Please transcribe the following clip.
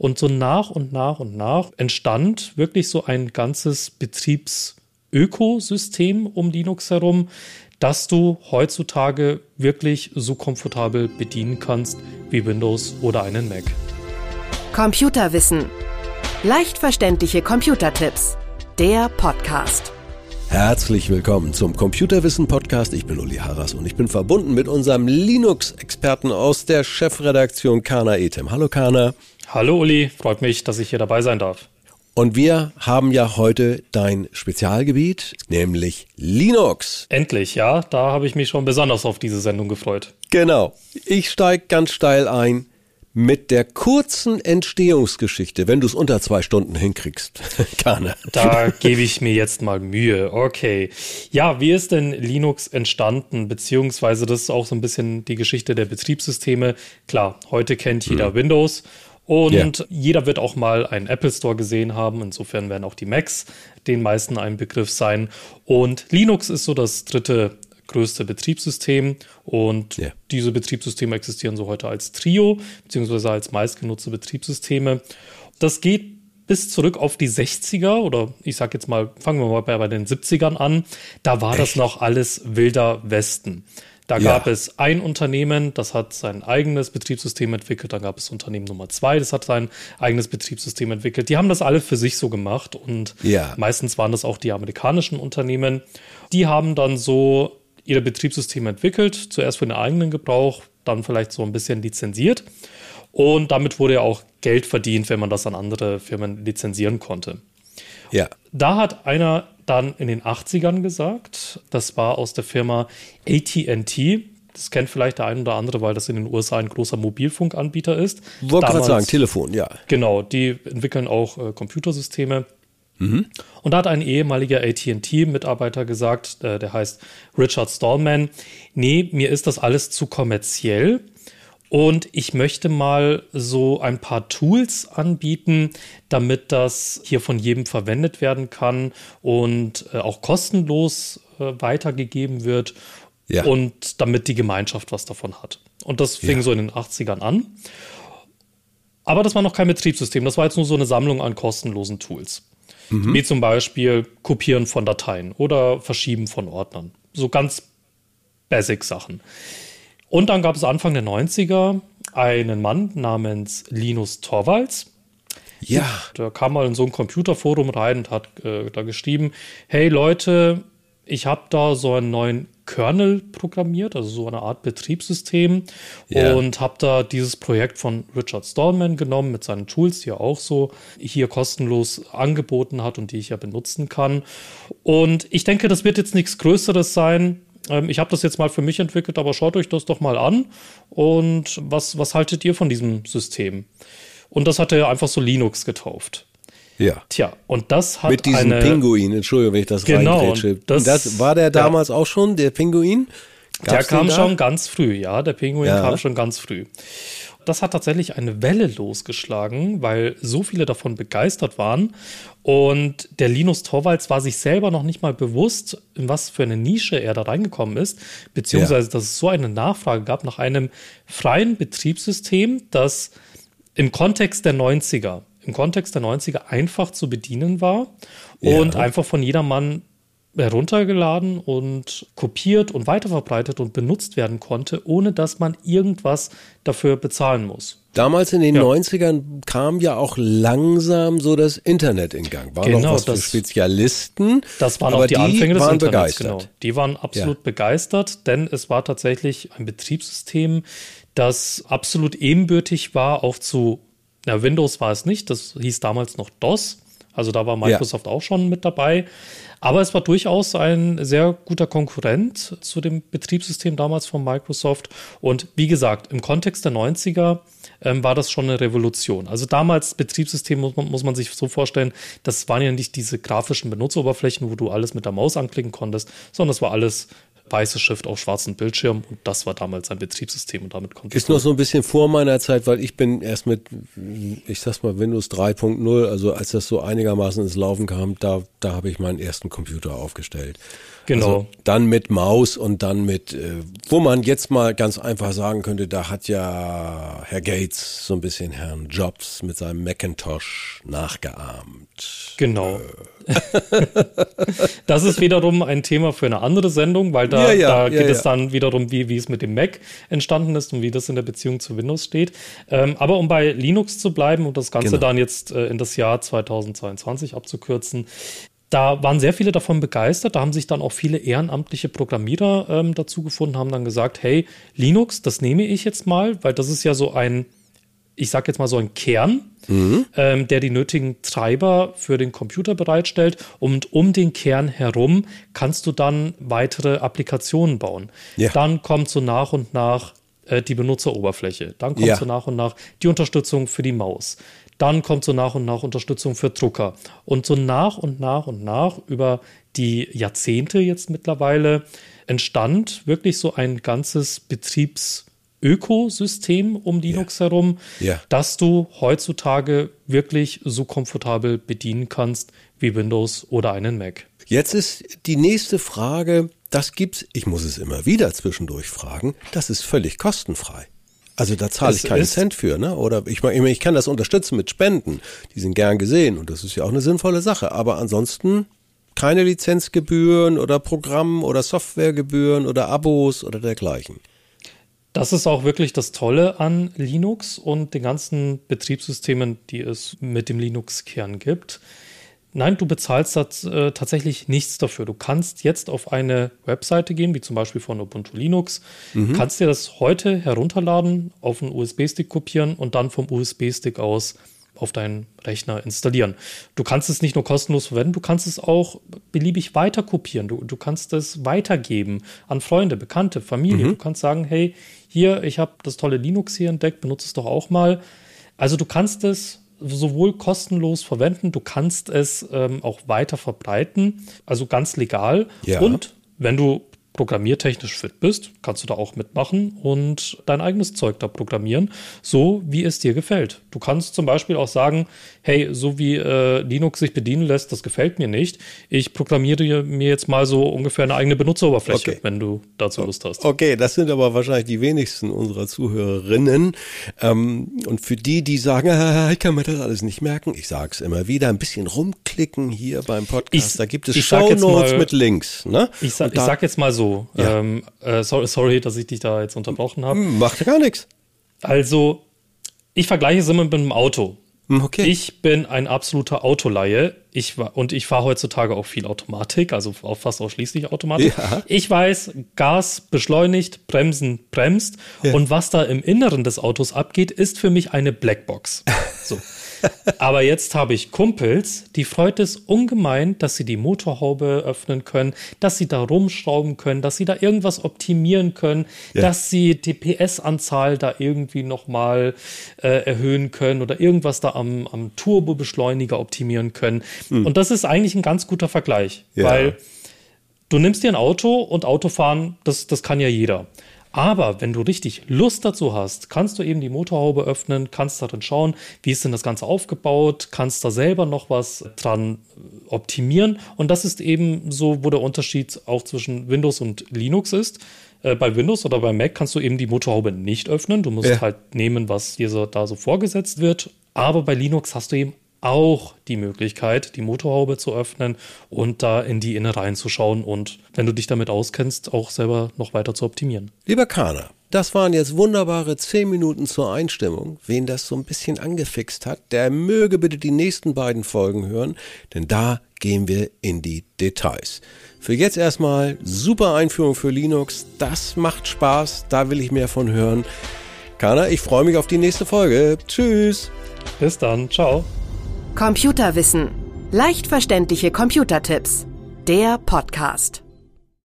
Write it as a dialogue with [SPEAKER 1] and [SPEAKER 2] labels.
[SPEAKER 1] Und so nach und nach und nach entstand wirklich so ein ganzes Betriebsökosystem um Linux herum, das du heutzutage wirklich so komfortabel bedienen kannst wie Windows oder einen Mac.
[SPEAKER 2] Computerwissen. Leicht verständliche Computertipps. Der Podcast.
[SPEAKER 3] Herzlich willkommen zum Computerwissen Podcast. Ich bin Uli Harras und ich bin verbunden mit unserem Linux-Experten aus der Chefredaktion Kana Etem. Hallo Kana.
[SPEAKER 1] Hallo Uli, freut mich, dass ich hier dabei sein darf.
[SPEAKER 3] Und wir haben ja heute dein Spezialgebiet, nämlich Linux.
[SPEAKER 1] Endlich, ja. Da habe ich mich schon besonders auf diese Sendung gefreut.
[SPEAKER 3] Genau. Ich steige ganz steil ein mit der kurzen Entstehungsgeschichte, wenn du es unter zwei Stunden hinkriegst.
[SPEAKER 1] Gerne. Da gebe ich mir jetzt mal Mühe. Okay. Ja, wie ist denn Linux entstanden? Beziehungsweise das ist auch so ein bisschen die Geschichte der Betriebssysteme. Klar, heute kennt jeder hm. Windows und yeah. jeder wird auch mal einen Apple Store gesehen haben. Insofern werden auch die Macs den meisten ein Begriff sein. Und Linux ist so das dritte größte Betriebssystem. Und yeah. diese Betriebssysteme existieren so heute als Trio, beziehungsweise als meistgenutzte Betriebssysteme. Das geht bis zurück auf die 60er oder ich sag jetzt mal, fangen wir mal bei, bei den 70ern an. Da war Echt? das noch alles wilder Westen. Da ja. gab es ein Unternehmen, das hat sein eigenes Betriebssystem entwickelt. Dann gab es Unternehmen Nummer zwei, das hat sein eigenes Betriebssystem entwickelt. Die haben das alle für sich so gemacht und ja. meistens waren das auch die amerikanischen Unternehmen. Die haben dann so ihre Betriebssysteme entwickelt, zuerst für den eigenen Gebrauch, dann vielleicht so ein bisschen lizenziert. Und damit wurde ja auch Geld verdient, wenn man das an andere Firmen lizenzieren konnte. Ja. Da hat einer dann in den 80ern gesagt, das war aus der Firma ATT. Das kennt vielleicht der ein oder andere, weil das in den USA ein großer Mobilfunkanbieter ist.
[SPEAKER 3] Wollte gerade sagen, Telefon, ja.
[SPEAKER 1] Genau, die entwickeln auch äh, Computersysteme. Mhm. Und da hat ein ehemaliger ATT-Mitarbeiter gesagt, äh, der heißt Richard Stallman, nee, mir ist das alles zu kommerziell. Und ich möchte mal so ein paar Tools anbieten, damit das hier von jedem verwendet werden kann und äh, auch kostenlos äh, weitergegeben wird ja. und damit die Gemeinschaft was davon hat. Und das fing ja. so in den 80ern an. Aber das war noch kein Betriebssystem, das war jetzt nur so eine Sammlung an kostenlosen Tools. Mhm. Wie zum Beispiel Kopieren von Dateien oder Verschieben von Ordnern. So ganz basic Sachen. Und dann gab es Anfang der 90er einen Mann namens Linus Torvalds. Ja. Der kam mal in so ein Computerforum rein und hat äh, da geschrieben: Hey Leute, ich habe da so einen neuen Kernel programmiert, also so eine Art Betriebssystem yeah. und habe da dieses Projekt von Richard Stallman genommen mit seinen Tools, die er auch so hier kostenlos angeboten hat und die ich ja benutzen kann. Und ich denke, das wird jetzt nichts Größeres sein. Ähm, ich habe das jetzt mal für mich entwickelt, aber schaut euch das doch mal an. Und was, was haltet ihr von diesem System? Und das hat er einfach so Linux getauft.
[SPEAKER 3] Ja.
[SPEAKER 1] Tja, und das hat
[SPEAKER 3] Mit diesem
[SPEAKER 1] eine,
[SPEAKER 3] Pinguin, Entschuldigung, wenn ich das
[SPEAKER 1] genau,
[SPEAKER 3] das, das, war der damals ja. auch schon, der Pinguin?
[SPEAKER 1] Gab's der kam schon ganz früh, ja. Der Pinguin ja. kam schon ganz früh. Das hat tatsächlich eine Welle losgeschlagen, weil so viele davon begeistert waren. Und der Linus Torvalds war sich selber noch nicht mal bewusst, in was für eine Nische er da reingekommen ist, beziehungsweise ja. dass es so eine Nachfrage gab nach einem freien Betriebssystem, das im Kontext der 90er, im Kontext der 90er einfach zu bedienen war und ja. einfach von jedermann heruntergeladen und kopiert und weiterverbreitet und benutzt werden konnte, ohne dass man irgendwas dafür bezahlen muss.
[SPEAKER 3] Damals in den ja. 90ern kam ja auch langsam so das Internet in Gang. War genau, noch was das, für Spezialisten.
[SPEAKER 1] Das waren auch die, die Anfänge des waren Internets. Begeistert. Genau. Die waren absolut ja. begeistert, denn es war tatsächlich ein Betriebssystem, das absolut ebenbürtig war auch zu, na, Windows war es nicht, das hieß damals noch DOS. Also da war Microsoft ja. auch schon mit dabei. Aber es war durchaus ein sehr guter Konkurrent zu dem Betriebssystem damals von Microsoft. Und wie gesagt, im Kontext der 90er ähm, war das schon eine Revolution. Also damals Betriebssystem muss man, muss man sich so vorstellen, das waren ja nicht diese grafischen Benutzeroberflächen, wo du alles mit der Maus anklicken konntest, sondern das war alles weiße Schrift auf schwarzem Bildschirm und das war damals ein Betriebssystem und damit konnte
[SPEAKER 3] Ist noch so ein bisschen vor meiner Zeit, weil ich bin erst mit, ich sag's mal, Windows 3.0, also als das so einigermaßen ins Laufen kam, da, da habe ich meinen ersten Computer aufgestellt.
[SPEAKER 1] Genau. Also
[SPEAKER 3] dann mit Maus und dann mit, äh, wo man jetzt mal ganz einfach sagen könnte, da hat ja Herr Gates so ein bisschen Herrn Jobs mit seinem Macintosh nachgeahmt.
[SPEAKER 1] Genau. das ist wiederum ein Thema für eine andere Sendung, weil da, ja, ja, da geht es dann wiederum, wie, wie es mit dem Mac entstanden ist und wie das in der Beziehung zu Windows steht. Ähm, aber um bei Linux zu bleiben und das Ganze genau. dann jetzt äh, in das Jahr 2022 abzukürzen, da waren sehr viele davon begeistert. Da haben sich dann auch viele ehrenamtliche Programmierer ähm, dazu gefunden, haben dann gesagt, hey, Linux, das nehme ich jetzt mal, weil das ist ja so ein, ich sag jetzt mal so ein Kern, mhm. ähm, der die nötigen Treiber für den Computer bereitstellt. Und um den Kern herum kannst du dann weitere Applikationen bauen. Ja. Dann kommt so nach und nach äh, die Benutzeroberfläche. Dann kommt ja. so nach und nach die Unterstützung für die Maus. Dann kommt so nach und nach Unterstützung für Drucker. Und so nach und nach und nach über die Jahrzehnte jetzt mittlerweile entstand wirklich so ein ganzes Betriebsökosystem um Linux ja. herum, ja. dass du heutzutage wirklich so komfortabel bedienen kannst wie Windows oder einen Mac.
[SPEAKER 3] Jetzt ist die nächste Frage, das gibt's, ich muss es immer wieder zwischendurch fragen, das ist völlig kostenfrei. Also da zahle ich keinen Cent für, ne? Oder ich meine, ich kann das unterstützen mit Spenden. Die sind gern gesehen und das ist ja auch eine sinnvolle Sache. Aber ansonsten keine Lizenzgebühren oder Programm- oder Softwaregebühren oder Abos oder dergleichen.
[SPEAKER 1] Das ist auch wirklich das Tolle an Linux und den ganzen Betriebssystemen, die es mit dem Linux-Kern gibt. Nein, du bezahlst das, äh, tatsächlich nichts dafür. Du kannst jetzt auf eine Webseite gehen, wie zum Beispiel von Ubuntu Linux, mhm. kannst dir das heute herunterladen, auf einen USB-Stick kopieren und dann vom USB-Stick aus auf deinen Rechner installieren. Du kannst es nicht nur kostenlos verwenden, du kannst es auch beliebig weiter kopieren. Du, du kannst es weitergeben an Freunde, Bekannte, Familie. Mhm. Du kannst sagen, hey, hier, ich habe das tolle Linux hier entdeckt, benutze es doch auch mal. Also du kannst es sowohl kostenlos verwenden, du kannst es ähm, auch weiter verbreiten, also ganz legal. Ja. Und wenn du programmiertechnisch fit bist, kannst du da auch mitmachen und dein eigenes Zeug da programmieren, so wie es dir gefällt. Du kannst zum Beispiel auch sagen, hey, so wie äh, Linux sich bedienen lässt, das gefällt mir nicht. Ich programmiere mir jetzt mal so ungefähr eine eigene Benutzeroberfläche, okay. wenn du dazu Lust hast.
[SPEAKER 3] Okay, das sind aber wahrscheinlich die wenigsten unserer Zuhörerinnen. Ähm, und für die, die sagen, ah, ich kann mir das alles nicht merken, ich sage es immer wieder, ein bisschen rumklicken hier beim Podcast. Ich, da gibt es Shownotes mit Links. Ne?
[SPEAKER 1] Ich, sa ich sag jetzt mal so, so. Ja. Ähm, äh, sorry, sorry, dass ich dich da jetzt unterbrochen habe.
[SPEAKER 3] Hm, macht ja gar nichts.
[SPEAKER 1] Also, ich vergleiche es immer mit einem Auto. Hm, okay. Ich bin ein absoluter Autolaie. Ich und ich fahre heutzutage auch viel Automatik, also auch fast ausschließlich Automatik. Ja. Ich weiß, Gas beschleunigt, Bremsen bremst ja. und was da im Inneren des Autos abgeht, ist für mich eine Blackbox. So. Aber jetzt habe ich Kumpels, die freut es ungemein, dass sie die Motorhaube öffnen können, dass sie da rumschrauben können, dass sie da irgendwas optimieren können, ja. dass sie die PS-Anzahl da irgendwie nochmal äh, erhöhen können oder irgendwas da am, am Turbobeschleuniger optimieren können. Mhm. Und das ist eigentlich ein ganz guter Vergleich, ja. weil du nimmst dir ein Auto und Autofahren, das, das kann ja jeder. Aber wenn du richtig Lust dazu hast, kannst du eben die Motorhaube öffnen, kannst darin schauen, wie ist denn das Ganze aufgebaut, kannst da selber noch was dran optimieren. Und das ist eben so, wo der Unterschied auch zwischen Windows und Linux ist. Äh, bei Windows oder bei Mac kannst du eben die Motorhaube nicht öffnen. Du musst ja. halt nehmen, was dir so, da so vorgesetzt wird. Aber bei Linux hast du eben auch die Möglichkeit, die Motorhaube zu öffnen und da in die Innereien zu schauen und, wenn du dich damit auskennst, auch selber noch weiter zu optimieren.
[SPEAKER 3] Lieber Kana, das waren jetzt wunderbare zehn Minuten zur Einstimmung. Wen das so ein bisschen angefixt hat, der möge bitte die nächsten beiden Folgen hören, denn da gehen wir in die Details. Für jetzt erstmal super Einführung für Linux. Das macht Spaß, da will ich mehr von hören. Kana, ich freue mich auf die nächste Folge. Tschüss.
[SPEAKER 1] Bis dann. Ciao.
[SPEAKER 2] Computerwissen. Leicht verständliche Computertipps. Der Podcast.